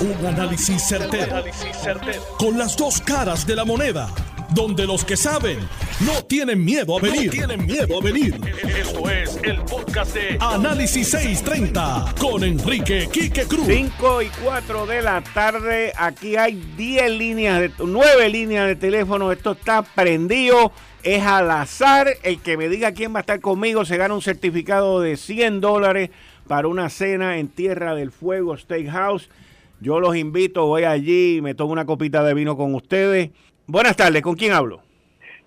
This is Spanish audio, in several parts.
Un análisis certero, Con las dos caras de la moneda. Donde los que saben no tienen miedo a venir. tienen miedo a venir. Esto es el podcast de Análisis 630 con Enrique Quique Cruz. 5 y 4 de la tarde. Aquí hay 10 líneas, de, 9 líneas de teléfono. Esto está prendido. Es al azar. El que me diga quién va a estar conmigo se gana un certificado de 100 dólares para una cena en Tierra del Fuego Steakhouse. Yo los invito, voy allí, me tomo una copita de vino con ustedes. Buenas tardes, ¿con quién hablo?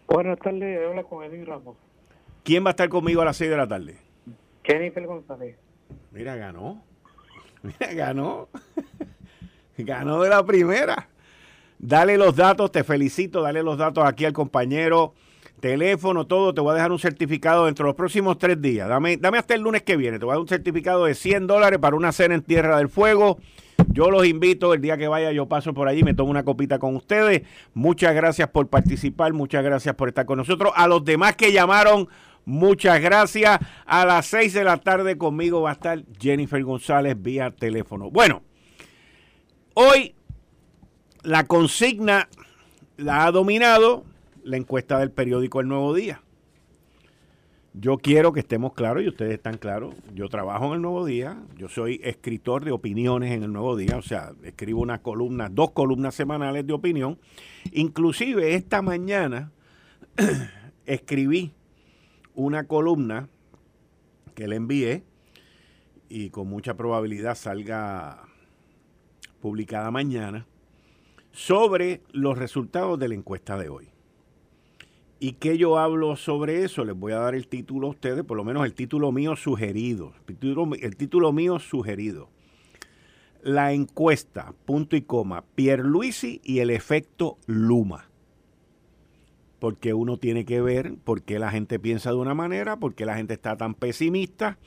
Buenas tardes, habla con Edwin Ramos. ¿Quién va a estar conmigo a las 6 de la tarde? Jennifer González. Mira, ganó. Mira, ganó. ganó de la primera. Dale los datos, te felicito, dale los datos aquí al compañero teléfono, todo, te voy a dejar un certificado dentro de los próximos tres días. Dame, dame hasta el lunes que viene, te voy a dar un certificado de 100 dólares para una cena en Tierra del Fuego. Yo los invito, el día que vaya yo paso por allí, me tomo una copita con ustedes. Muchas gracias por participar, muchas gracias por estar con nosotros. A los demás que llamaron, muchas gracias. A las 6 de la tarde conmigo va a estar Jennifer González vía teléfono. Bueno, hoy la consigna la ha dominado la encuesta del periódico El Nuevo Día. Yo quiero que estemos claros y ustedes están claros. Yo trabajo en el Nuevo Día, yo soy escritor de opiniones en el Nuevo Día, o sea, escribo una columna, dos columnas semanales de opinión. Inclusive esta mañana escribí una columna que le envié y con mucha probabilidad salga publicada mañana sobre los resultados de la encuesta de hoy. ¿Y qué yo hablo sobre eso? Les voy a dar el título a ustedes, por lo menos el título mío sugerido. El título, mío sugerido. La encuesta, punto y coma, Pierluisi y el efecto Luma. Porque uno tiene que ver por qué la gente piensa de una manera, por qué la gente está tan pesimista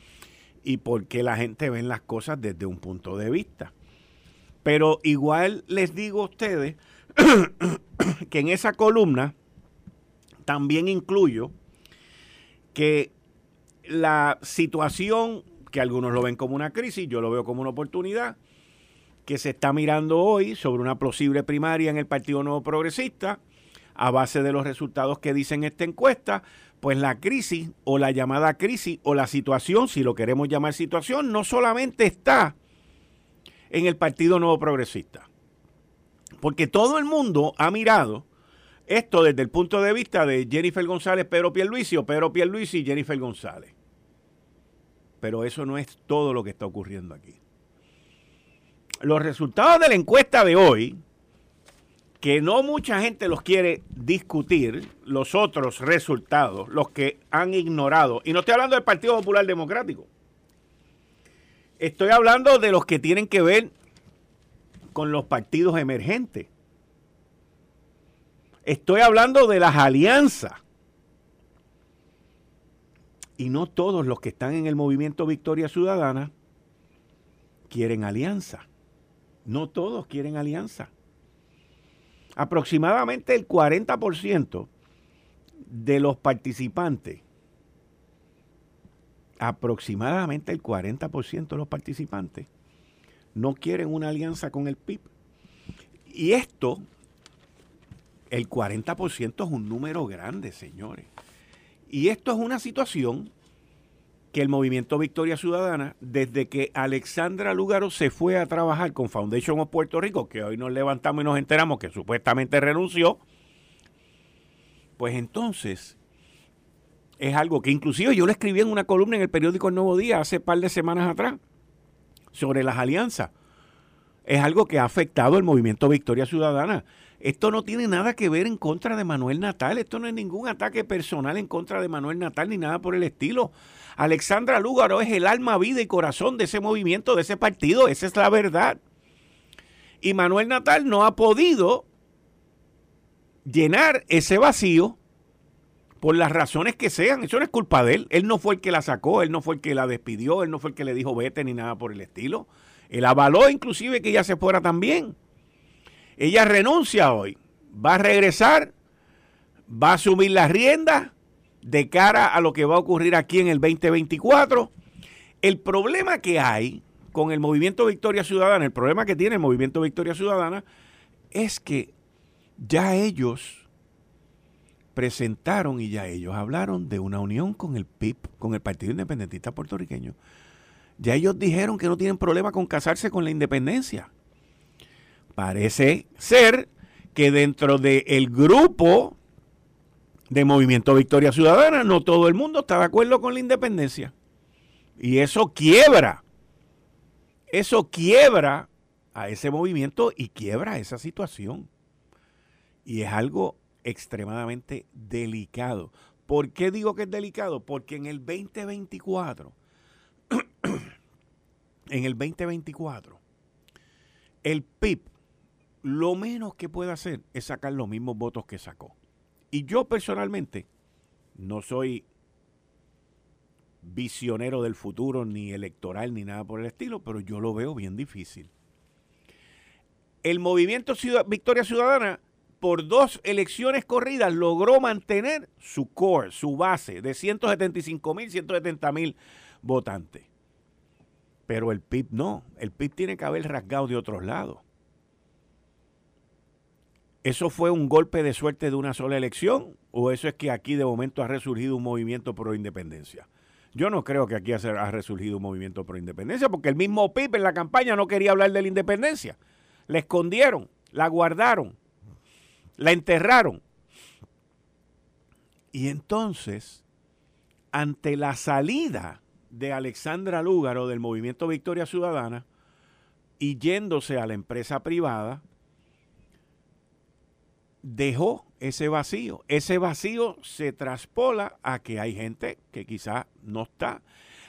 y por qué la gente ve las cosas desde un punto de vista. Pero igual les digo a ustedes que en esa columna también incluyo que la situación, que algunos lo ven como una crisis, yo lo veo como una oportunidad, que se está mirando hoy sobre una posible primaria en el Partido Nuevo Progresista, a base de los resultados que dicen esta encuesta, pues la crisis o la llamada crisis o la situación, si lo queremos llamar situación, no solamente está en el Partido Nuevo Progresista, porque todo el mundo ha mirado esto desde el punto de vista de Jennifer González, Pedro Pierluisi o Pedro Pierluisi y Jennifer González. Pero eso no es todo lo que está ocurriendo aquí. Los resultados de la encuesta de hoy, que no mucha gente los quiere discutir, los otros resultados, los que han ignorado, y no estoy hablando del Partido Popular Democrático, estoy hablando de los que tienen que ver con los partidos emergentes Estoy hablando de las alianzas. Y no todos los que están en el movimiento Victoria Ciudadana quieren alianza. No todos quieren alianza. Aproximadamente el 40% de los participantes, aproximadamente el 40% de los participantes no quieren una alianza con el PIB. Y esto el 40% es un número grande, señores. Y esto es una situación que el movimiento Victoria Ciudadana, desde que Alexandra Lugaro se fue a trabajar con Foundation of Puerto Rico, que hoy nos levantamos y nos enteramos que supuestamente renunció, pues entonces es algo que inclusive yo lo escribí en una columna en el periódico El Nuevo Día hace par de semanas atrás sobre las alianzas. Es algo que ha afectado el movimiento Victoria Ciudadana. Esto no tiene nada que ver en contra de Manuel Natal. Esto no es ningún ataque personal en contra de Manuel Natal ni nada por el estilo. Alexandra Lúgaro es el alma, vida y corazón de ese movimiento, de ese partido. Esa es la verdad. Y Manuel Natal no ha podido llenar ese vacío por las razones que sean. Eso no es culpa de él. Él no fue el que la sacó, él no fue el que la despidió, él no fue el que le dijo vete ni nada por el estilo. Él avaló inclusive que ella se fuera también. Ella renuncia hoy, va a regresar, va a asumir las riendas de cara a lo que va a ocurrir aquí en el 2024. El problema que hay con el movimiento Victoria Ciudadana, el problema que tiene el movimiento Victoria Ciudadana es que ya ellos presentaron y ya ellos hablaron de una unión con el PIB, con el Partido Independentista Puertorriqueño. Ya ellos dijeron que no tienen problema con casarse con la independencia. Parece ser que dentro del grupo de Movimiento Victoria Ciudadana no todo el mundo está de acuerdo con la independencia. Y eso quiebra. Eso quiebra a ese movimiento y quiebra esa situación. Y es algo extremadamente delicado. ¿Por qué digo que es delicado? Porque en el 2024, en el 2024, el PIB lo menos que puede hacer es sacar los mismos votos que sacó. Y yo personalmente no soy visionero del futuro, ni electoral, ni nada por el estilo, pero yo lo veo bien difícil. El movimiento Victoria Ciudadana, por dos elecciones corridas, logró mantener su core, su base de 175 mil, 170 mil votantes. Pero el PIB no, el PIB tiene que haber rasgado de otros lados. ¿Eso fue un golpe de suerte de una sola elección? ¿O eso es que aquí de momento ha resurgido un movimiento pro independencia? Yo no creo que aquí ha resurgido un movimiento pro independencia, porque el mismo PIB en la campaña no quería hablar de la independencia. La escondieron, la guardaron, la enterraron. Y entonces, ante la salida de Alexandra Lúgaro del movimiento Victoria Ciudadana y yéndose a la empresa privada, dejó ese vacío. Ese vacío se traspola a que hay gente que quizás no está.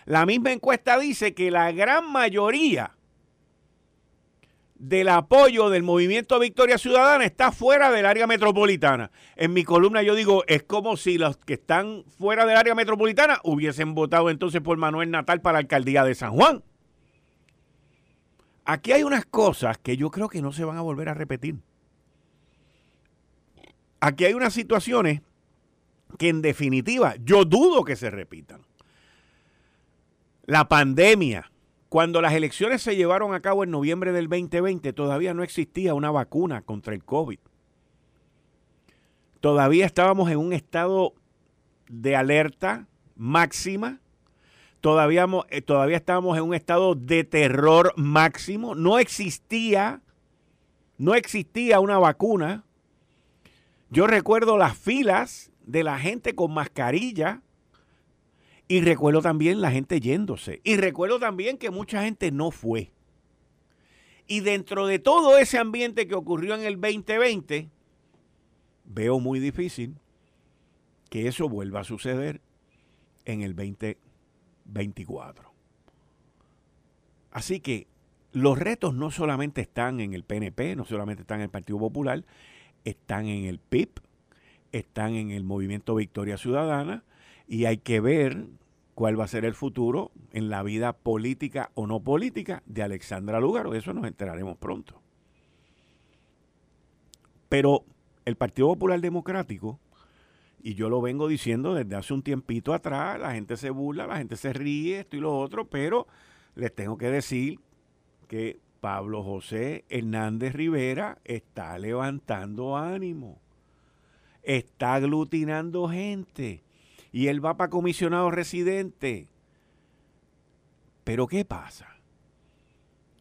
La misma encuesta dice que la gran mayoría del apoyo del movimiento Victoria Ciudadana está fuera del área metropolitana. En mi columna yo digo, es como si los que están fuera del área metropolitana hubiesen votado entonces por Manuel Natal para la alcaldía de San Juan. Aquí hay unas cosas que yo creo que no se van a volver a repetir aquí hay unas situaciones que en definitiva yo dudo que se repitan. La pandemia, cuando las elecciones se llevaron a cabo en noviembre del 2020, todavía no existía una vacuna contra el COVID. Todavía estábamos en un estado de alerta máxima. Todavía, eh, estábamos en un estado de terror máximo. No existía, no existía una vacuna yo recuerdo las filas de la gente con mascarilla y recuerdo también la gente yéndose. Y recuerdo también que mucha gente no fue. Y dentro de todo ese ambiente que ocurrió en el 2020, veo muy difícil que eso vuelva a suceder en el 2024. Así que los retos no solamente están en el PNP, no solamente están en el Partido Popular, están en el PIB, están en el movimiento Victoria Ciudadana y hay que ver cuál va a ser el futuro en la vida política o no política de Alexandra Lugaro. Eso nos enteraremos pronto. Pero el Partido Popular Democrático, y yo lo vengo diciendo desde hace un tiempito atrás, la gente se burla, la gente se ríe, esto y lo otro, pero les tengo que decir que Pablo José Hernández Rivera está levantando ánimo, está aglutinando gente y él va para comisionado residente. Pero ¿qué pasa?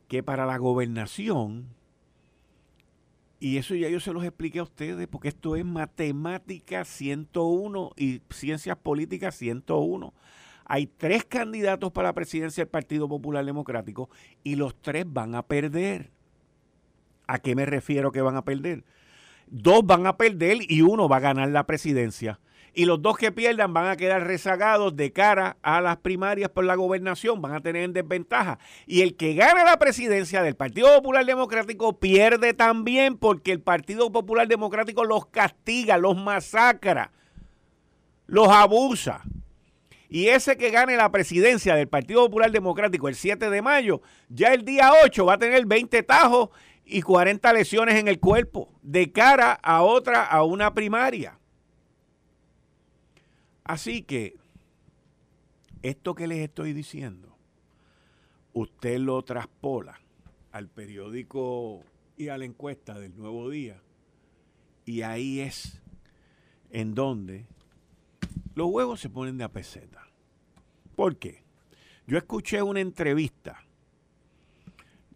Que para la gobernación, y eso ya yo se los expliqué a ustedes, porque esto es matemática 101 y ciencias políticas 101. Hay tres candidatos para la presidencia del Partido Popular Democrático y los tres van a perder. ¿A qué me refiero que van a perder? Dos van a perder y uno va a ganar la presidencia. Y los dos que pierdan van a quedar rezagados de cara a las primarias por la gobernación, van a tener en desventaja. Y el que gana la presidencia del Partido Popular Democrático pierde también porque el Partido Popular Democrático los castiga, los masacra, los abusa. Y ese que gane la presidencia del Partido Popular Democrático el 7 de mayo, ya el día 8 va a tener 20 tajos y 40 lesiones en el cuerpo de cara a otra, a una primaria. Así que, esto que les estoy diciendo, usted lo traspola al periódico y a la encuesta del Nuevo Día, y ahí es en donde los huevos se ponen de a peseta. ¿Por qué? Yo escuché una entrevista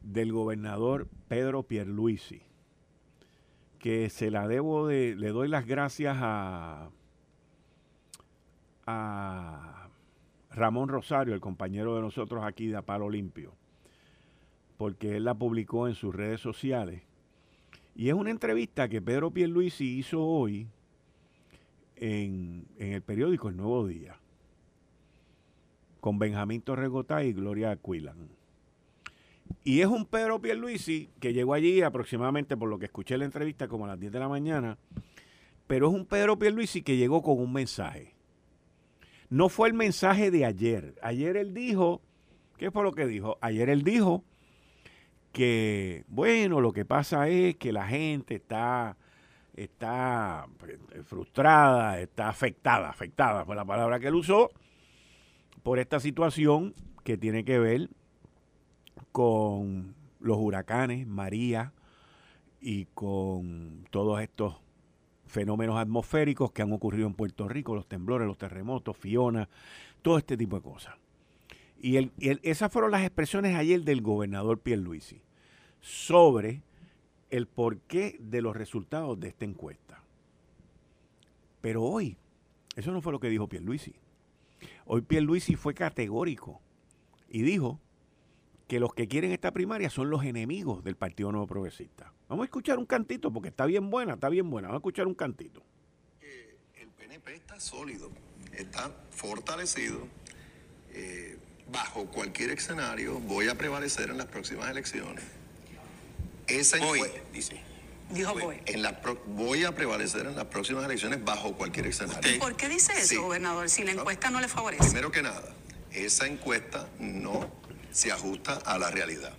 del gobernador Pedro Pierluisi, que se la debo de, le doy las gracias a, Ramón Rosario, el compañero de nosotros aquí de Apalo Limpio, porque él la publicó en sus redes sociales. Y es una entrevista que Pedro Pierluisi hizo hoy en, el periódico El Nuevo Día con Benjamín Torregotá y Gloria Aquilan. Y es un Pedro Pierluisi que llegó allí aproximadamente, por lo que escuché en la entrevista, como a las 10 de la mañana, pero es un Pedro Pierluisi que llegó con un mensaje. No fue el mensaje de ayer. Ayer él dijo, ¿qué fue lo que dijo? Ayer él dijo que, bueno, lo que pasa es que la gente está, está pues, frustrada, está afectada, afectada fue la palabra que él usó, por esta situación que tiene que ver con los huracanes, María, y con todos estos fenómenos atmosféricos que han ocurrido en Puerto Rico, los temblores, los terremotos, Fiona, todo este tipo de cosas. Y, el, esas fueron las expresiones ayer del gobernador Pierluisi sobre el porqué de los resultados de esta encuesta. Pero hoy, eso no fue lo que dijo Pierluisi. Hoy Pierluisi fue categórico y dijo que los que quieren esta primaria son los enemigos del Partido Nuevo Progresista. Vamos a escuchar un cantito porque está bien buena, está bien buena. Vamos a escuchar un cantito. El PNP está sólido, está fortalecido. Eh, bajo cualquier escenario voy a prevalecer en las próximas elecciones. Esa voy, dice. Dijo voy. En la voy a prevalecer en las próximas elecciones bajo cualquier escenario. ¿Y por qué dice eso, gobernador, si la encuesta no le favorece? Primero que nada, esa encuesta no se ajusta a la realidad.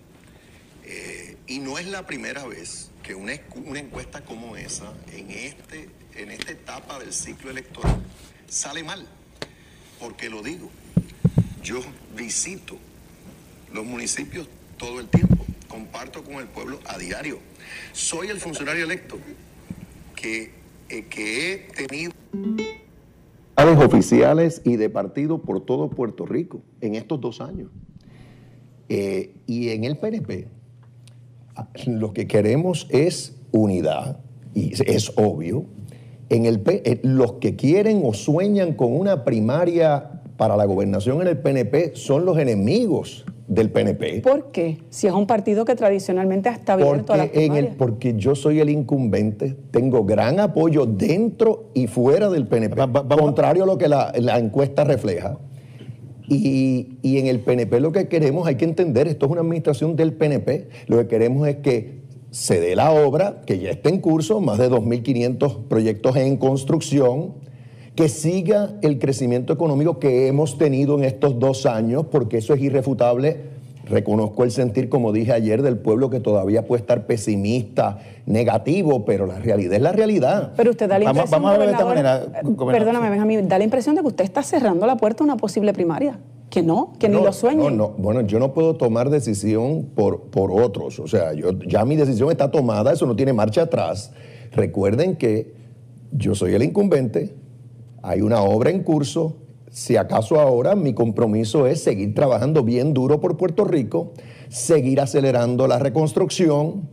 Eh, y no es la primera vez que una, una encuesta como esa, en, este, en esta etapa del ciclo electoral, sale mal. Porque lo digo, yo visito los municipios todo el tiempo, comparto con el pueblo a diario soy el funcionario electo que, eh, que he tenido oficiales y de partido por todo Puerto Rico en estos dos años. Eh, y en el PNP lo que queremos es unidad, y es obvio. En el eh, los que quieren o sueñan con una primaria para la gobernación en el PNP son los enemigos del PNP. ¿Por qué? Si es un partido que tradicionalmente ha estado abierto a la en el, Porque yo soy el incumbente, tengo gran apoyo dentro y fuera del PNP, contrario a lo que la, encuesta refleja. Y, y, en el PNP lo que queremos, hay que entender, esto es una administración del PNP, lo que queremos es que se dé la obra, que ya está en curso, más de 2.500 proyectos en construcción, que siga el crecimiento económico que hemos tenido en estos dos años, porque eso es irrefutable. Reconozco el sentir, como dije ayer, del pueblo que todavía puede estar pesimista, negativo, pero la realidad es la realidad. Pero usted da la impresión, vamos, a ver de esta manera, perdóname, Benjamín, da la impresión de que usted está cerrando la puerta a una posible primaria. Que no, que ni lo sueñe. No, no, bueno, yo no puedo tomar decisión por, por otros. O sea, yo, ya mi decisión está tomada, eso no tiene marcha atrás. Recuerden que yo soy el incumbente, hay una obra en curso. Si acaso ahora mi compromiso es seguir trabajando bien duro por Puerto Rico, seguir acelerando la reconstrucción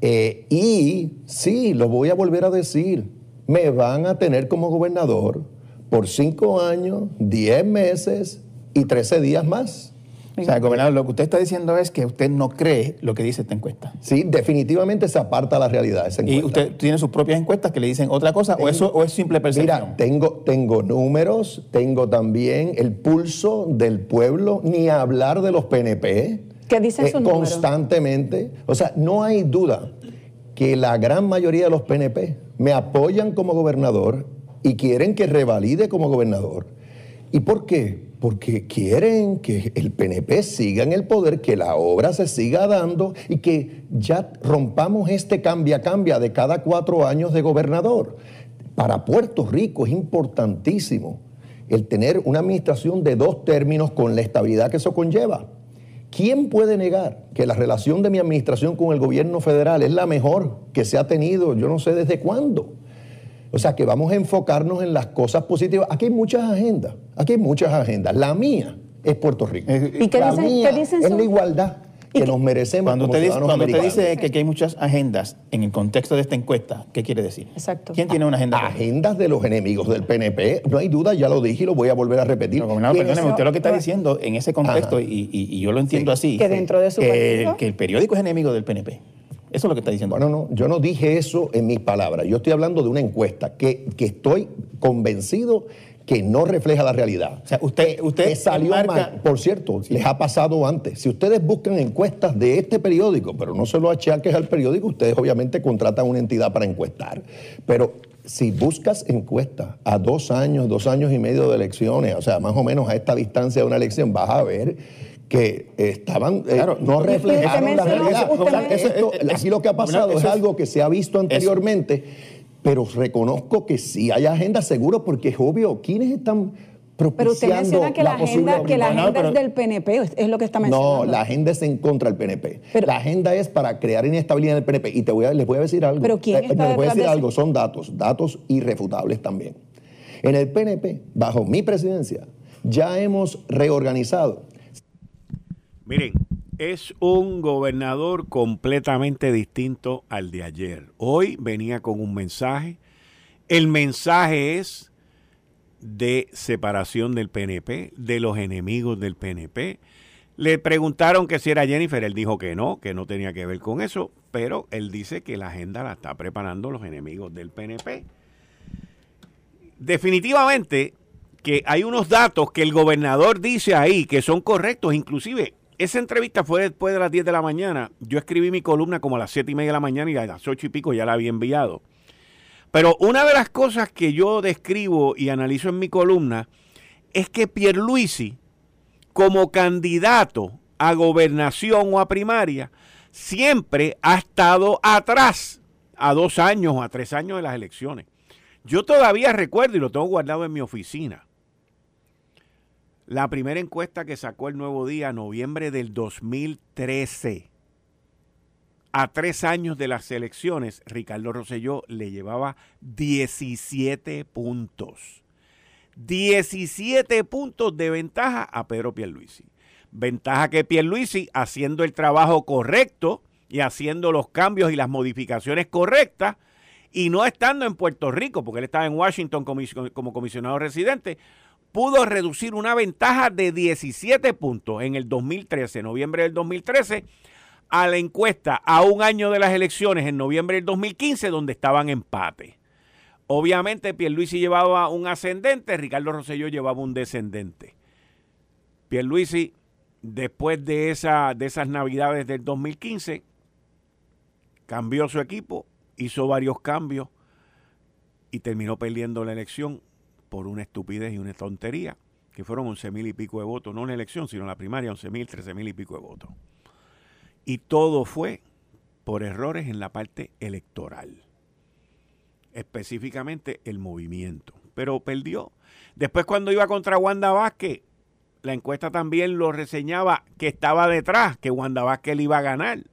eh, y sí, lo voy a volver a decir, me van a tener como gobernador por cinco años, diez meses y trece días más. O sea, gobernador, lo que usted está diciendo es que usted no cree lo que dice esta encuesta. Sí, definitivamente se aparta la realidad esa encuesta. ¿Y usted tiene sus propias encuestas que le dicen otra cosa o eso o es simple percepción? Mira, tengo, tengo números, tengo también el pulso del pueblo, ni hablar de los PNP. ¿Qué dicen eh, Constantemente. O sea, no hay duda que la gran mayoría de los PNP me apoyan como gobernador y quieren que revalide como gobernador. ¿Y por qué? Porque quieren que el PNP siga en el poder, que la obra se siga dando y que ya rompamos este cambia-cambia de cada cuatro años de gobernador. Para Puerto Rico es importantísimo el tener una administración de dos términos con la estabilidad que eso conlleva. ¿Quién puede negar que la relación de mi administración con el gobierno federal es la mejor que se ha tenido, yo no sé desde cuándo? O sea, que vamos a enfocarnos en las cosas positivas. Aquí hay muchas agendas, aquí hay muchas agendas. La mía es Puerto Rico. ¿Y qué la dicen, mía qué dicen es la igualdad que nos merecemos Cuando como usted dice, ciudadanos cuando usted americanos. dice que, que hay muchas agendas en el contexto de esta encuesta, ¿qué quiere decir? Exacto. ¿Quién tiene una agenda? Agendas de los enemigos del PNP, no hay duda, ya lo dije y lo voy a volver a repetir. No, ¿Quiénes perdóneme, usted lo que está diciendo en ese contexto, y, y- y yo lo entiendo así, Que dentro de su que, partido. que el periódico es enemigo del PNP. Eso es lo que está diciendo. Bueno, no, yo no dije eso en mis palabras. Yo estoy hablando de una encuesta que, que estoy convencido que no refleja la realidad. O sea, usted, usted que salió mal. Por cierto, les ha pasado antes. Si ustedes buscan encuestas de este periódico, pero no se lo achaques al periódico, ustedes obviamente contratan una entidad para encuestar. Pero si buscas encuestas a dos años, dos años y medio de elecciones, o sea, más o menos a esta distancia de una elección, vas a ver que estaban, eh, Claro, no reflejaron la realidad. usted O sea, esto- eh, eh, aquí lo que ha pasado es es- algo que se ha visto anteriormente, pero reconozco que sí hay agenda seguro porque es obvio, ¿quiénes están Pero usted menciona que la, agenda, que la opinión? agenda pero- es del PNP, es- es lo que está mencionando. No, la agenda es en contra del PNP. Pero- la agenda es para crear inestabilidad en el PNP. Y te voy a, les voy a decir algo. Pero ¿quién está les voy a decir de algo, son datos, datos irrefutables también. En el PNP, bajo mi presidencia, ya hemos reorganizado. Miren, es un gobernador completamente distinto al de ayer. Hoy venía con un mensaje. El mensaje es de separación del PNP, de los enemigos del PNP. Le preguntaron que si era Jennifer, él dijo que no, que no tenía que ver con eso, pero él dice que la agenda la está preparando los enemigos del PNP. Definitivamente que hay unos datos que el gobernador dice ahí que son correctos, inclusive esa entrevista fue después de las 10 de la mañana. Yo escribí mi columna como a las 7 y media de la mañana y a las 8 y pico ya la había enviado. Pero una de las cosas que yo describo y analizo en mi columna es que Pierluisi, como candidato a gobernación o a primaria, siempre ha estado atrás, a dos años o a tres años de las elecciones. Yo todavía recuerdo y lo tengo guardado en mi oficina. La primera encuesta que sacó el Nuevo Día, noviembre del 2013. A tres años de las elecciones, Ricardo Rosselló le llevaba 17 puntos. 17 puntos de ventaja a Pedro Pierluisi. Ventaja que Pierluisi, haciendo el trabajo correcto y haciendo los cambios y las modificaciones correctas, y no estando en Puerto Rico, porque él estaba en Washington como comisionado residente, pudo reducir una ventaja de 17 puntos en el 2013, noviembre del 2013, a la encuesta a un año de las elecciones en noviembre del 2015, donde estaban empate. Obviamente Pierluisi llevaba un ascendente, Ricardo Rosselló llevaba un descendente. Pierluisi, después de, esa, de esas navidades del 2015, cambió su equipo, hizo varios cambios y terminó perdiendo la elección por una estupidez y una tontería, que fueron 11 mil y pico de votos, no una elección, sino la primaria, 11 mil, 13 mil y pico de votos. Y todo fue por errores en la parte electoral, específicamente el movimiento, pero perdió. Después cuando iba contra Wanda Vázquez, la encuesta también lo reseñaba que estaba detrás, que Wanda Vázquez le iba a ganar.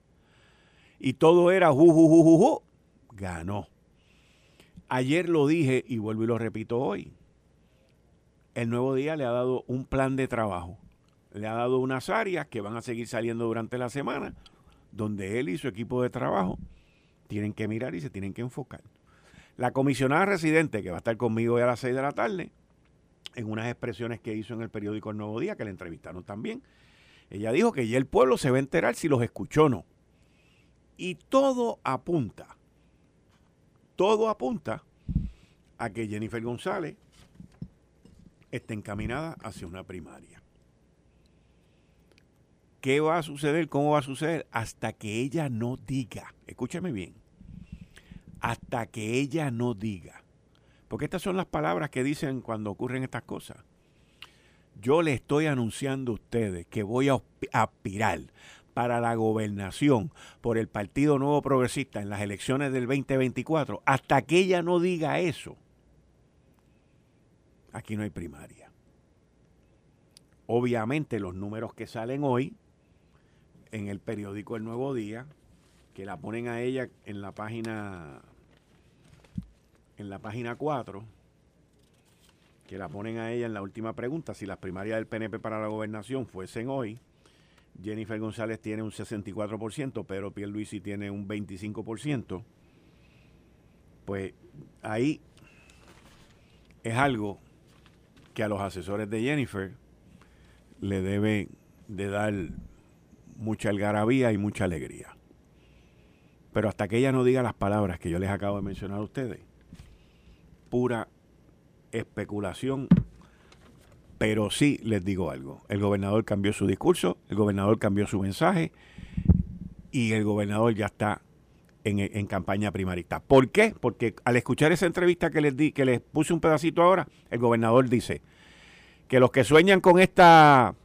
Y todo era ju, ju, ju, ju, ju. Ganó. Ayer lo dije y vuelvo y lo repito hoy. El nuevo día le ha dado un plan de trabajo. Le ha dado unas áreas que van a seguir saliendo durante la semana, donde él y su equipo de trabajo tienen que mirar y se tienen que enfocar. La comisionada residente, que va a estar conmigo hoy a las 6 de la tarde, en unas expresiones que hizo en el periódico El Nuevo Día, que le entrevistaron también, ella dijo que ya el pueblo se va a enterar si los escuchó o no. Y todo apunta, todo apunta a que Jennifer González está encaminada hacia una primaria. ¿Qué va a suceder? ¿Cómo va a suceder? Hasta que ella no diga, escúchame bien, hasta que ella no diga. Porque estas son las palabras que dicen cuando ocurren estas cosas. Yo le estoy anunciando a ustedes que voy a aspirar para la gobernación por el Partido Nuevo Progresista en las elecciones del 2024. Hasta que ella no diga eso, aquí no hay primaria. Obviamente los números que salen hoy en el periódico El Nuevo Día, que la ponen a ella en la página en la página 4, que la ponen a ella en la última pregunta, si las primarias del PNP para la gobernación fuesen hoy, Jennifer González tiene un 64%, pero Pierluisi tiene un 25%, pues ahí es algo que a los asesores de Jennifer le debe de dar mucha algarabía y mucha alegría. Pero hasta que ella no diga las palabras que yo les acabo de mencionar a ustedes, pura especulación. Pero sí les digo algo, el gobernador cambió su discurso, el gobernador cambió su mensaje y el gobernador ya está en, campaña primarista. ¿Por qué? Porque al escuchar esa entrevista que les di, que les puse un pedacito ahora, el gobernador dice que los que sueñan con esta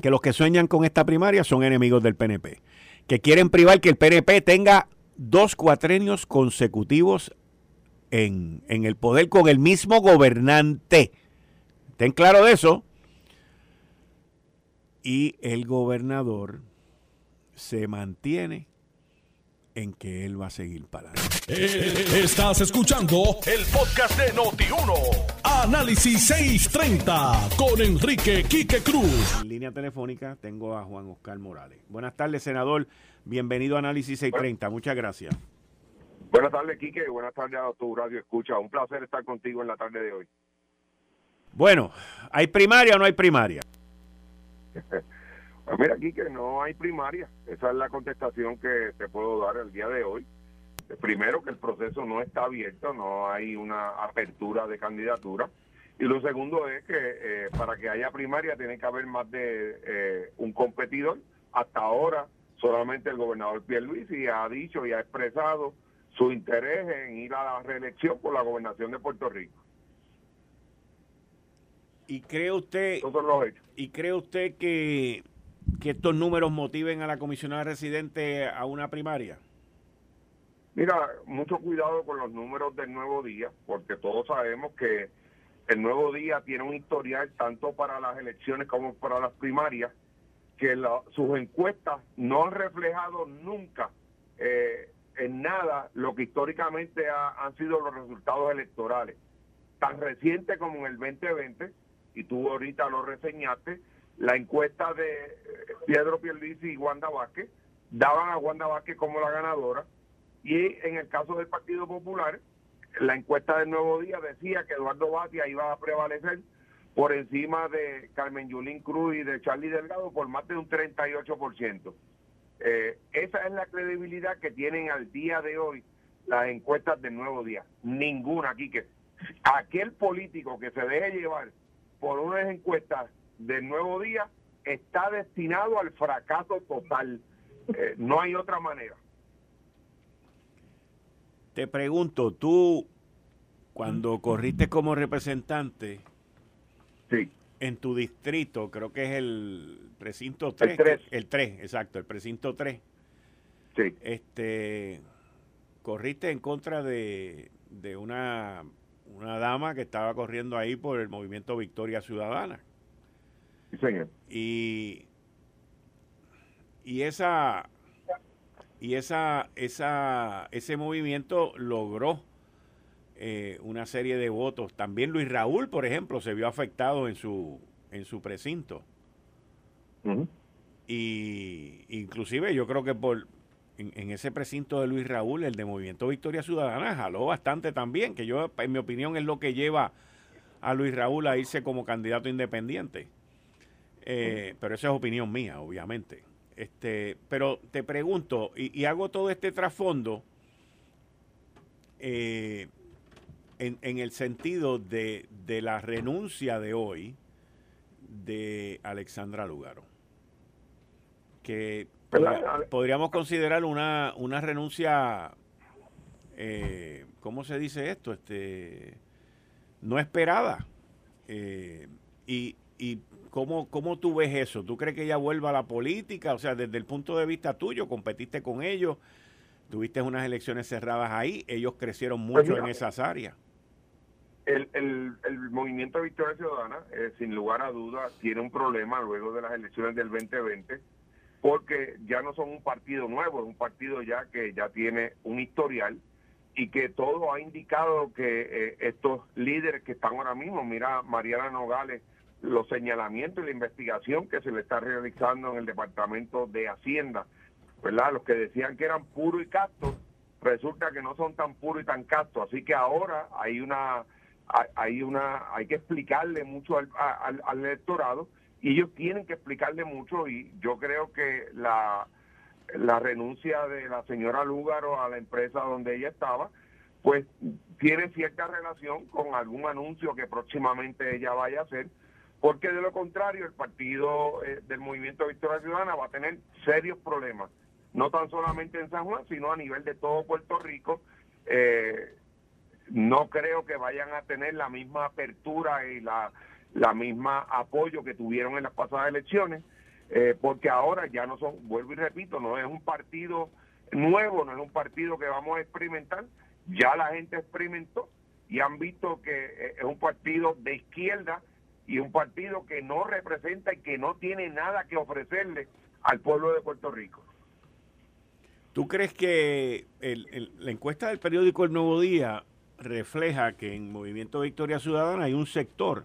que los que sueñan con esta primaria son enemigos del PNP, que quieren privar que el PNP tenga dos cuatrenios consecutivos en, en el poder con el mismo gobernante. Ten claro de eso. Y el gobernador se mantiene en que él va a seguir para adelante. Eh, estás escuchando el podcast de Noti1. Análisis 630 con Enrique Quique Cruz. En línea telefónica tengo a Juan Oscar Morales. Buenas tardes, senador. Bienvenido a Análisis 630. Muchas gracias. Buenas tardes, Quique. Buenas tardes a tu radio escucha. Un placer estar contigo en la tarde de hoy. Bueno, ¿hay primaria o no hay primaria? Pues mira, Quique, no hay primaria. Esa es la contestación que te puedo dar el día de hoy. Primero, que el proceso no está abierto, no hay una apertura de candidatura. Y lo segundo es que eh, para que haya primaria tiene que haber más de eh, un competidor. Hasta ahora solamente el gobernador Pierluisi ha dicho y ha expresado su interés en ir a la reelección por la gobernación de Puerto Rico. ¿Y cree usted, hechos. ¿y cree usted que que estos números motiven a la comisionada residente a una primaria? Mira, mucho cuidado con los números del Nuevo Día, porque todos sabemos que el Nuevo Día tiene un historial tanto para las elecciones como para las primarias, que sus encuestas no han reflejado nunca eh, en nada lo que históricamente han sido los resultados electorales. Tan reciente como en el 2020, y tú ahorita lo reseñaste, la encuesta de eh, Pedro Pierluisi y Wanda Vázquez daban a Wanda Vázquez como la ganadora y en el caso del Partido Popular la encuesta del Nuevo Día decía que Eduardo Batia iba a prevalecer por encima de Carmen Yulín Cruz y de Charlie Delgado por más de un 38%. Eh, esa es la credibilidad que tienen al día de hoy las encuestas del Nuevo Día. Ninguna aquí que aquel político que se deje llevar por unas encuestas del nuevo día está destinado al fracaso total. Eh, no hay otra manera. Te pregunto, tú cuando corriste como representante sí. en tu distrito, creo que es el precinto 3, el 3, exacto, el precinto 3. Sí. Este corriste en contra de, de una, una dama que estaba corriendo ahí por el movimiento Victoria Ciudadana. Y, y esa y esa, esa, ese movimiento logró eh, una serie de votos. También Luis Raúl, por ejemplo, se vio afectado en su, en su precinto. Y inclusive yo creo que por en, en, ese precinto de Luis Raúl, el de Movimiento Victoria Ciudadana, jaló bastante también, que yo, en mi opinión, es lo que lleva a Luis Raúl a irse como candidato independiente. Eh, pero esa es opinión mía, obviamente. Este, pero te pregunto, y, hago todo este trasfondo eh, en, el sentido de, la renuncia de hoy de Alexandra Lugaro, que podríamos considerar una, una renuncia, eh, ¿cómo se dice esto? Este, no esperada. y, y ¿Cómo, ¿Cómo tú ves eso? ¿Tú crees que ella vuelva a la política? O sea, desde el punto de vista tuyo, competiste con ellos, tuviste unas elecciones cerradas ahí, ellos crecieron pues mucho en esas áreas. El, el, el movimiento Victoria Ciudadana, eh, sin lugar a dudas, tiene un problema luego de las elecciones del 2020, porque ya no son un partido nuevo, es un partido ya que ya tiene un historial y que todo ha indicado que eh, estos líderes que están ahora mismo, mira Mariana Nogales, los señalamientos y la investigación que se le está realizando en el Departamento de Hacienda, ¿verdad? Los que decían que eran puros y castos, resulta que no son tan puros y tan castos, así que ahora hay una hay una hay que explicarle mucho al, al electorado y ellos tienen que explicarle mucho y yo creo que la, la renuncia de la señora Lúgaro a la empresa donde ella estaba, pues tiene cierta relación con algún anuncio que próximamente ella vaya a hacer, porque de lo contrario el partido eh, del Movimiento Victoria Ciudadana va a tener serios problemas, no tan solamente en San Juan, sino a nivel de todo Puerto Rico. Eh, no creo que vayan a tener la misma apertura y la la misma apoyo que tuvieron en las pasadas elecciones, eh, porque ahora ya no son, vuelvo y repito, no es un partido nuevo, no es un partido que vamos a experimentar, ya la gente experimentó y han visto que eh, es un partido de izquierda y un partido que no representa y que no tiene nada que ofrecerle al pueblo de Puerto Rico. ¿Tú crees que la encuesta del periódico El Nuevo Día refleja que en Movimiento Victoria Ciudadana hay un sector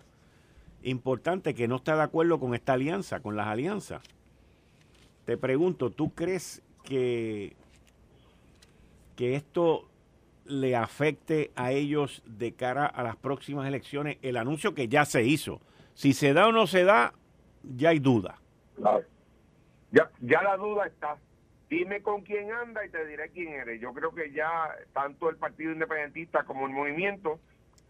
importante que no está de acuerdo con esta alianza, con las alianzas. Te pregunto, ¿tú crees que, que esto le afecte a ellos de cara a las próximas elecciones el anuncio que ya se hizo? Si se da o no se da, ya hay duda. Ya, ya la duda está. Dime con quién anda y te diré quién eres. Yo creo que ya tanto el Partido Independentista como el movimiento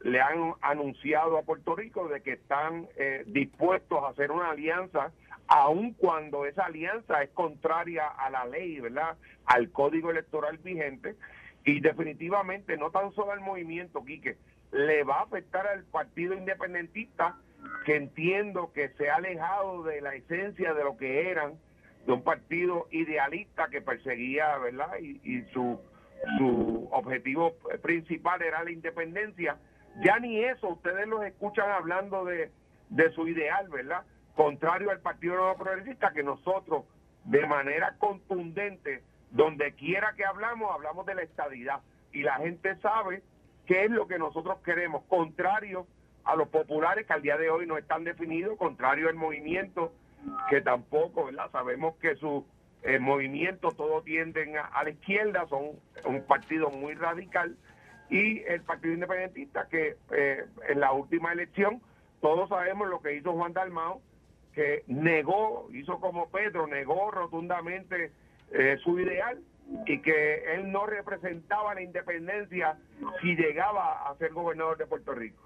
le han anunciado a Puerto Rico de que están eh, dispuestos a hacer una alianza, aun cuando esa alianza es contraria a la ley, ¿verdad? Al código electoral vigente. Y definitivamente, no tan solo al movimiento, Quique, le va a afectar al partido independentista, que entiendo que se ha alejado de la esencia de lo que eran, de un partido idealista que perseguía, ¿verdad? Y, su, su objetivo principal era la independencia ya ni eso, ustedes los escuchan hablando de, su ideal, ¿verdad? Contrario al Partido Nuevo Progresista, que nosotros, de manera contundente, donde quiera que hablamos, hablamos de la estadidad. Y la gente sabe qué es lo que nosotros queremos, contrario a los populares que al día de hoy no están definidos, contrario al movimiento, que tampoco. Sabemos que su eh, movimiento todos tienden a, la izquierda, son un partido muy radical y el Partido Independentista, que eh, en la última elección todos sabemos lo que hizo Juan Dalmao, que negó, hizo como Pedro, negó rotundamente eh, su ideal y que él no representaba la independencia si llegaba a ser gobernador de Puerto Rico.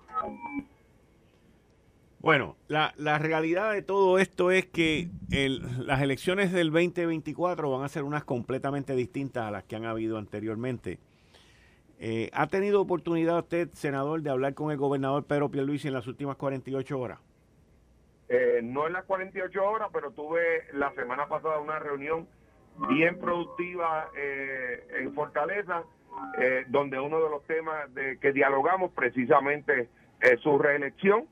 Bueno, la, la realidad de todo esto es que las elecciones del 2024 van a ser unas completamente distintas a las que han habido anteriormente. Eh, ¿Ha tenido oportunidad usted, senador, de hablar con el gobernador Pedro Pierluisi en las últimas 48 horas? Eh, no en las 48 horas, pero tuve la semana pasada una reunión bien productiva eh, en Fortaleza, donde uno de los temas de que dialogamos precisamente es su reelección,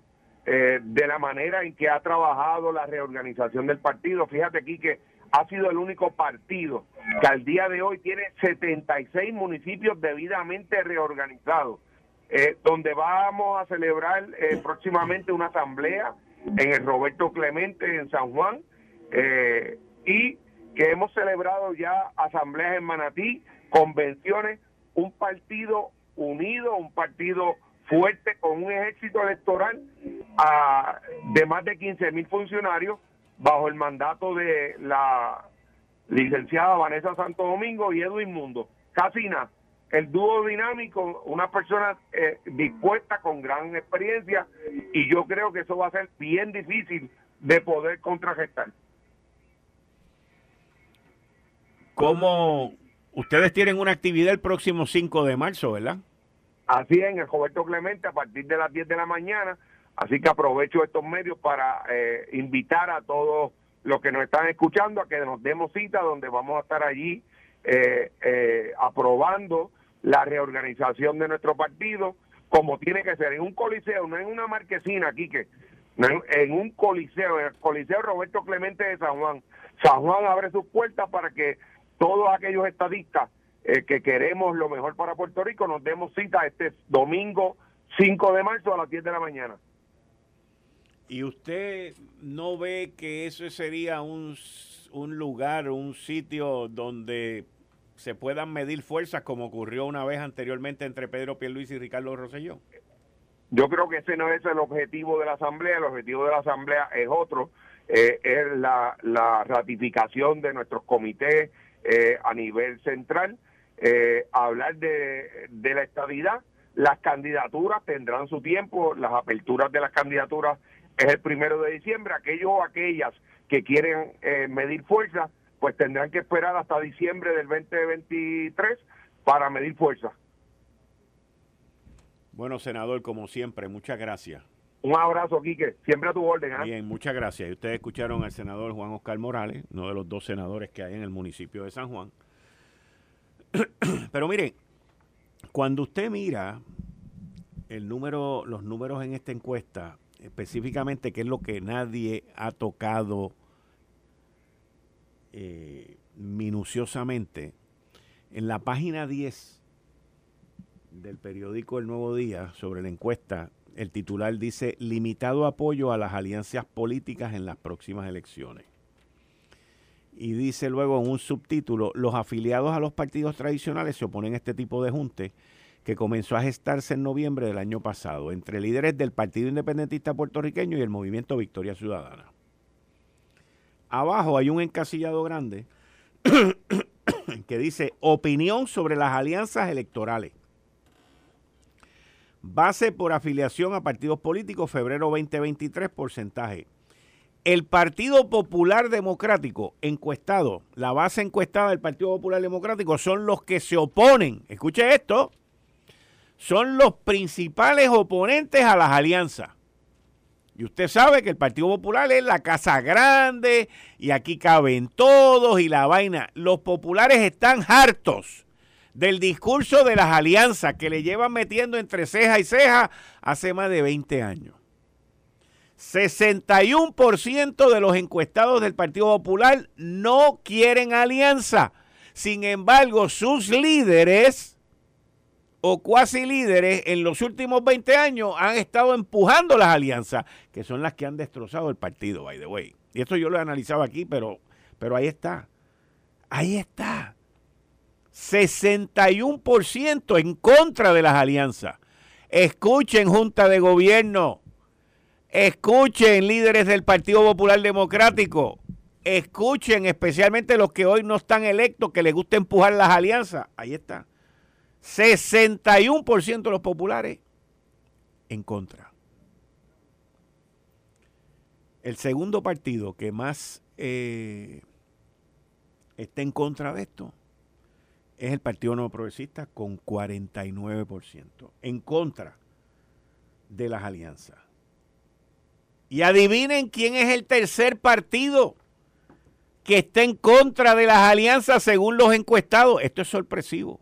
de la manera en que ha trabajado la reorganización del partido. Fíjate aquí que ha sido el único partido que al día de hoy tiene 76 municipios debidamente reorganizados, eh, donde vamos a celebrar eh, próximamente una asamblea en el Roberto Clemente en San Juan eh, y que hemos celebrado ya asambleas en Manatí, convenciones, un partido unido, un partido fuerte con un ejército electoral de más de 15 mil funcionarios bajo el mandato de la licenciada Vanessa Santo Domingo y Edwin Mundo. Casi nada. El dúo dinámico, una persona eh, dispuesta con gran experiencia y yo creo que eso va a ser bien difícil de poder contragestar. ¿Cómo ustedes tienen una actividad el próximo 5 de marzo, verdad? Así es, en el Roberto Clemente a partir de las 10 de la mañana Así que aprovecho estos medios para eh, invitar a todos los que nos están escuchando a que nos demos cita donde vamos a estar allí eh, eh, aprobando la reorganización de nuestro partido como tiene que ser en un coliseo, no en una marquesina, aquí que en un coliseo, en el Coliseo Roberto Clemente de San Juan. San Juan abre sus puertas para que todos aquellos estadistas eh, que queremos lo mejor para Puerto Rico nos demos cita este domingo 5 de marzo a las 10 de la mañana. ¿Y usted no ve que eso sería un, un lugar, un sitio donde se puedan medir fuerzas como ocurrió una vez anteriormente entre Pedro Pierluisi y Ricardo Rosselló? Yo creo que ese no es el objetivo de la Asamblea, el objetivo de la Asamblea es otro, eh, es la, ratificación de nuestros comités eh, a nivel central, eh, hablar de, de la estabilidad, las candidaturas tendrán su tiempo, las aperturas de las candidaturas es el primero de diciembre, aquellos o aquellas que quieren medir fuerza, pues tendrán que esperar hasta diciembre del 2023 para medir fuerza. Bueno, senador, como siempre, muchas gracias. Un abrazo, Quique. Siempre a tu orden. ¿eh? Bien, muchas gracias. Y ustedes escucharon al senador Juan Oscar Morales, uno de los dos senadores que hay en el municipio de San Juan. Pero mire, cuando usted mira el número, los números en esta encuesta, específicamente qué es lo que nadie ha tocado eh, minuciosamente, en la página 10 del periódico El Nuevo Día sobre la encuesta, el titular dice limitado apoyo a las alianzas políticas en las próximas elecciones. Y dice luego en un subtítulo, los afiliados a los partidos tradicionales se oponen a este tipo de junte que comenzó a gestarse en noviembre del año pasado entre líderes del Partido Independentista Puertorriqueño y el Movimiento Victoria Ciudadana. Abajo hay un encasillado grande que dice opinión sobre las alianzas electorales. Base por afiliación a partidos políticos, febrero 2023, porcentaje. El Partido Popular Democrático, encuestado, la base encuestada del Partido Popular Democrático son los que se oponen, escuche esto, son los principales oponentes a las alianzas. Y usted sabe que el Partido Popular es la casa grande y aquí caben todos y la vaina. Los populares están hartos del discurso de las alianzas que le llevan metiendo entre ceja y ceja hace más de 20 años. 61% de los encuestados del Partido Popular no quieren alianza. Sin embargo, sus líderes o cuasi líderes en los últimos 20 años han estado empujando las alianzas, que son las que han destrozado el partido, by the way. Y esto yo lo he analizado aquí, pero, pero ahí está. Ahí está. 61% en contra de las alianzas. Escuchen Junta de Gobierno, escuchen líderes del Partido Popular Democrático, escuchen especialmente los que hoy no están electos, que les gusta empujar las alianzas. Ahí está. 61% de los populares en contra. El segundo partido que más eh, está en contra de esto es el Partido Nuevo Progresista con 49%, en contra de las alianzas. Y adivinen quién es el tercer partido que está en contra de las alianzas según los encuestados. Esto es sorpresivo.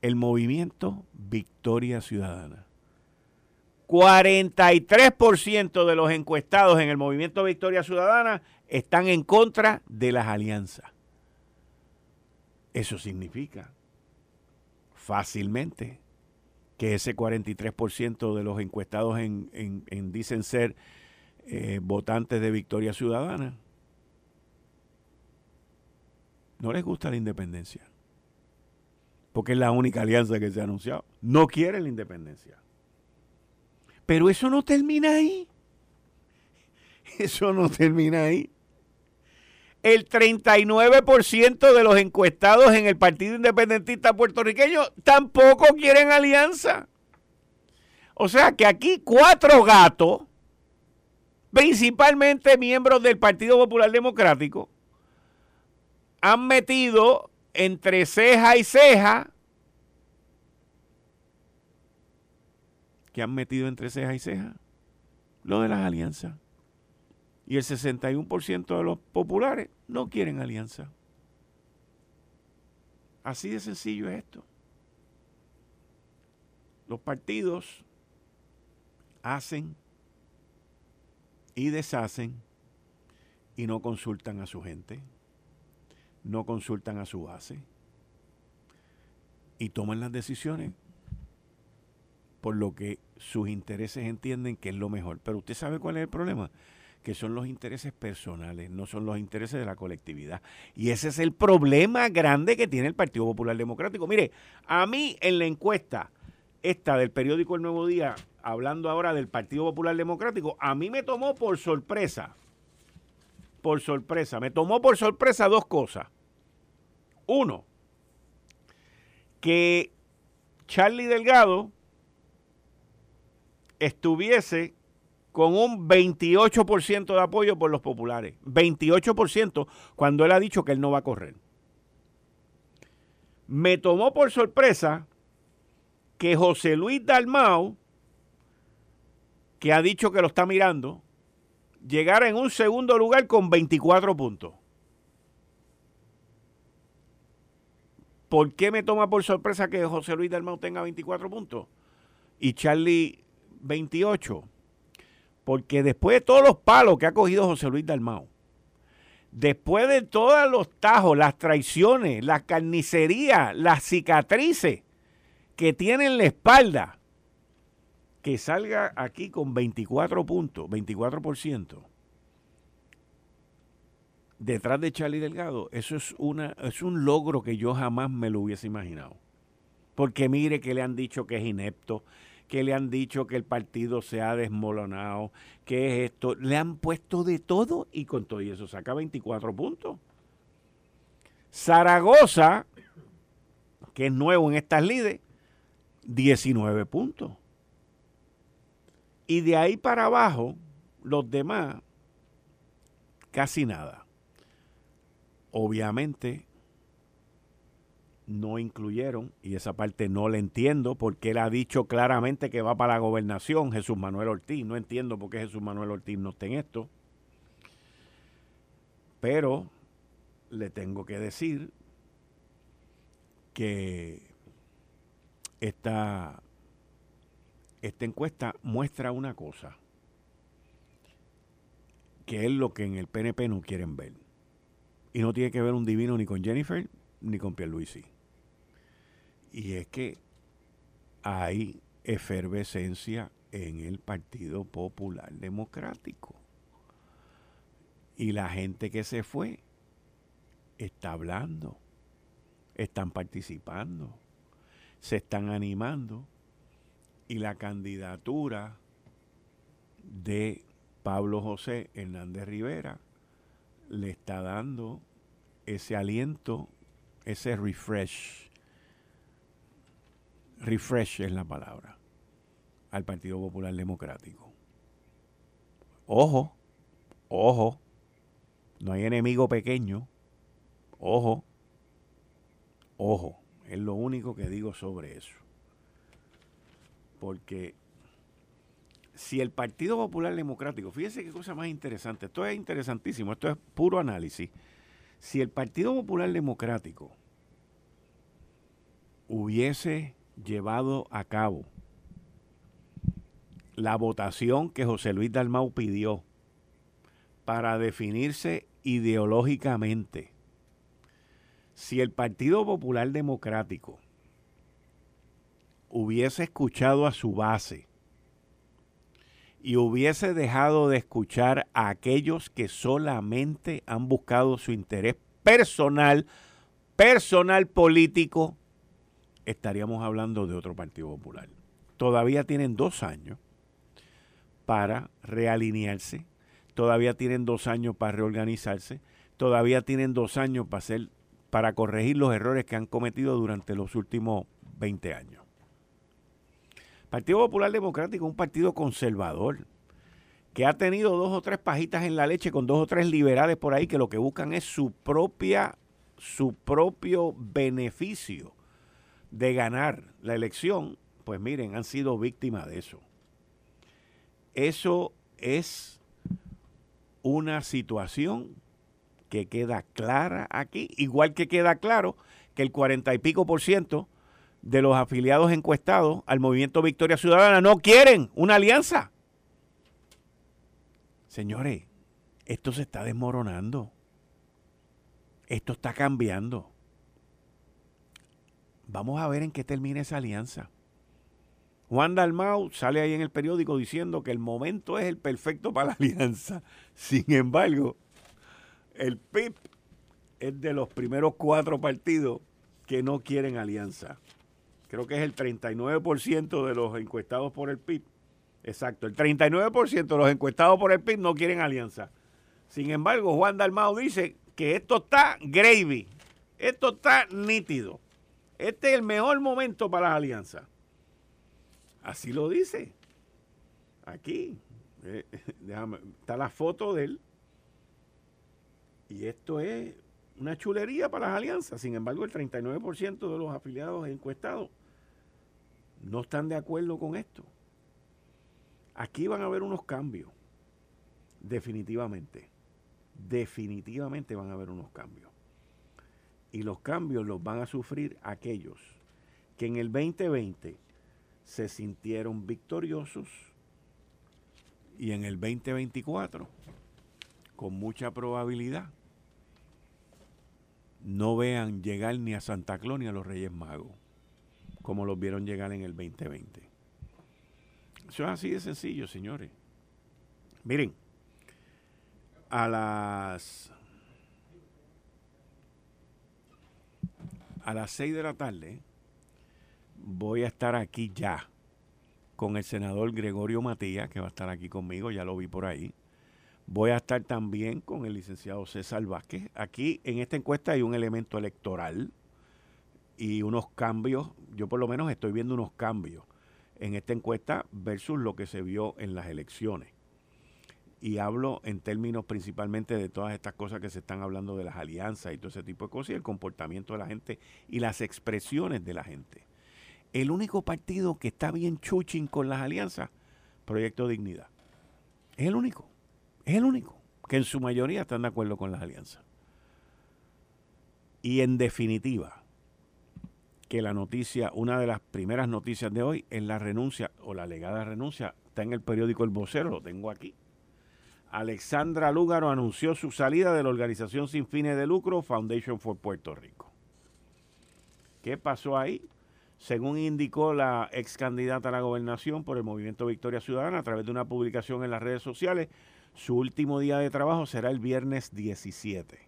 El movimiento Victoria Ciudadana. 43% de los encuestados en el movimiento Victoria Ciudadana están en contra de las alianzas. Eso significa fácilmente que ese 43% de los encuestados en, dicen ser eh, votantes de Victoria Ciudadana no les gusta la independencia. Porque es la única alianza que se ha anunciado. No quieren la independencia. Pero eso no termina ahí. Eso no termina ahí el 39% de los encuestados en el Partido Independentista puertorriqueño tampoco quieren alianza. O sea que aquí cuatro gatos, principalmente miembros del Partido Popular Democrático, han metido entre ceja y ceja, que han metido entre ceja y ceja, lo de las alianzas y el 61% de los populares no quieren alianza. Así de sencillo es esto. Los partidos hacen y deshacen y no consultan a su gente, no consultan a su base y toman las decisiones por lo que sus intereses entienden que es lo mejor. Pero usted sabe cuál es el problema, que son los intereses personales, no son los intereses de la colectividad. Y ese es el problema grande que tiene el Partido Popular Democrático. Mire, a mí en la encuesta esta del periódico El Nuevo Día, hablando ahora del Partido Popular Democrático, a mí me tomó por sorpresa, por sorpresa, me tomó por sorpresa dos cosas. Uno, que Charlie Delgado estuviese con un 28% de apoyo por los populares. 28% cuando él ha dicho que él no va a correr. Me tomó por sorpresa que José Luis Dalmau, que ha dicho que lo está mirando, llegara en un segundo lugar con 24 puntos. ¿Por qué me toma por sorpresa que José Luis Dalmau tenga 24 puntos y Charlie 28? Porque después de todos los palos que ha cogido José Luis Dalmau, después de todos los tajos, las traiciones, la carnicería, las cicatrices que tiene en la espalda, que salga aquí con 24 puntos, 24%, detrás de Charlie Delgado, eso es, una, es un logro que yo jamás me lo hubiese imaginado. Porque mire que le han dicho que es inepto, que le han dicho que el partido se ha desmolonado, que es esto. Le han puesto de todo y con todo y eso saca 24 puntos. Zaragoza, que es nuevo en estas lides, 19 puntos. Y de ahí para abajo, los demás, casi nada. Obviamente, no incluyeron, y esa parte no la entiendo, porque él ha dicho claramente que va para la gobernación, Jesús Manuel Ortiz. No entiendo por qué Jesús Manuel Ortiz no está en esto. Pero le tengo que decir que esta, esta encuesta muestra una cosa, que es lo que en el PNP no quieren ver. Y no tiene que ver un divino ni con Jennifer ni con Pierluisi. Y es que hay efervescencia en el Partido Popular Democrático. Y la gente que se fue está hablando, están participando, se están animando y la candidatura de Pablo José Hernández Rivera le está dando ese aliento, ese refresh refresh es la palabra, al Partido Popular Democrático. Ojo, ojo, no hay enemigo pequeño, ojo, ojo, es lo único que digo sobre eso. Porque si el Partido Popular Democrático, fíjense qué cosa más interesante, esto es interesantísimo, esto es puro análisis. Si el Partido Popular Democrático hubiese llevado a cabo. La votación que José Luis Dalmau pidió para definirse ideológicamente, si el Partido Popular Democrático hubiese escuchado a su base y hubiese dejado de escuchar a aquellos que solamente han buscado su interés personal, personal político, estaríamos hablando de otro Partido Popular. Todavía tienen dos años para realinearse, todavía tienen dos años para reorganizarse, todavía tienen dos años para, hacer, para corregir los errores que han cometido durante los últimos 20 años. Partido Popular Democrático un partido conservador que ha tenido dos o tres pajitas en la leche con dos o tres liberales por ahí que lo que buscan es su propia su propio beneficio de ganar la elección, pues miren, han sido víctimas de eso. Eso es una situación que queda clara aquí, igual que queda claro que el cuarenta y pico por ciento de los afiliados encuestados al movimiento Victoria Ciudadana no quieren una alianza. Señores, esto se está desmoronando. Esto está cambiando. Vamos a ver en qué termina esa alianza. Juan Dalmau sale ahí en el periódico diciendo que el momento es el perfecto para la alianza. Sin embargo, el PIB es de los primeros cuatro partidos que no quieren alianza. Creo que es el 39% de los encuestados por el PIB. Exacto, el 39% de los encuestados por el PIB no quieren alianza. Sin embargo, Juan Dalmau dice que esto está gravy, esto está nítido. Este es el mejor momento para las alianzas. Así lo dice. Aquí. Eh, déjame, está la foto de él. Y esto es una chulería para las alianzas. Sin embargo, el 39% de los afiliados encuestados no están de acuerdo con esto. Aquí van a haber unos cambios. Definitivamente. Definitivamente van a haber unos cambios. Y los cambios los van a sufrir aquellos que en el 2020 se sintieron victoriosos y en el 2024, con mucha probabilidad, no vean llegar ni a Santa Claus ni a los Reyes Magos, como los vieron llegar en el 2020. Eso es así de sencillo, señores. Miren, a las a las 6 de la tarde voy a estar aquí ya con el senador Gregorio Matías, que va a estar aquí conmigo, ya lo vi por ahí. Voy a estar también con el licenciado César Vázquez. Aquí en esta encuesta hay un elemento electoral y unos cambios. Yo por lo menos estoy viendo unos cambios en esta encuesta versus lo que se vio en las elecciones. Y hablo en términos principalmente de todas estas cosas que se están hablando de las alianzas y todo ese tipo de cosas y el comportamiento de la gente y las expresiones de la gente. El único partido que está bien chuchín con las alianzas, Proyecto Dignidad. Es el único. Es el único. Que en su mayoría están de acuerdo con las alianzas. Y en definitiva, que la noticia, una de las primeras noticias de hoy es la renuncia o la alegada renuncia. Está en el periódico El Vocero, lo tengo aquí. Alexandra Lúgaro anunció su salida de la organización sin fines de lucro Foundation for Puerto Rico. ¿Qué pasó ahí? según indicó la ex candidata a la gobernación por el Movimiento Victoria Ciudadana a través de una publicación en las redes sociales, su último día de trabajo será el viernes 17.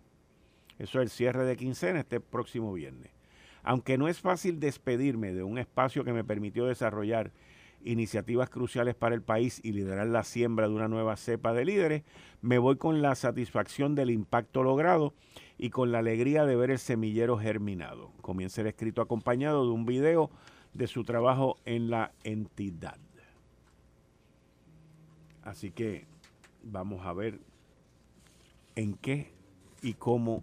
Eso es el cierre de quincena este próximo viernes. Aunque no es fácil despedirme de un espacio que me permitió desarrollar iniciativas cruciales para el país y liderar la siembra de una nueva cepa de líderes, me voy con la satisfacción del impacto logrado y con la alegría de ver el semillero germinado. Comienza el escrito acompañado de un video de su trabajo en la entidad. Así que vamos a ver en qué y cómo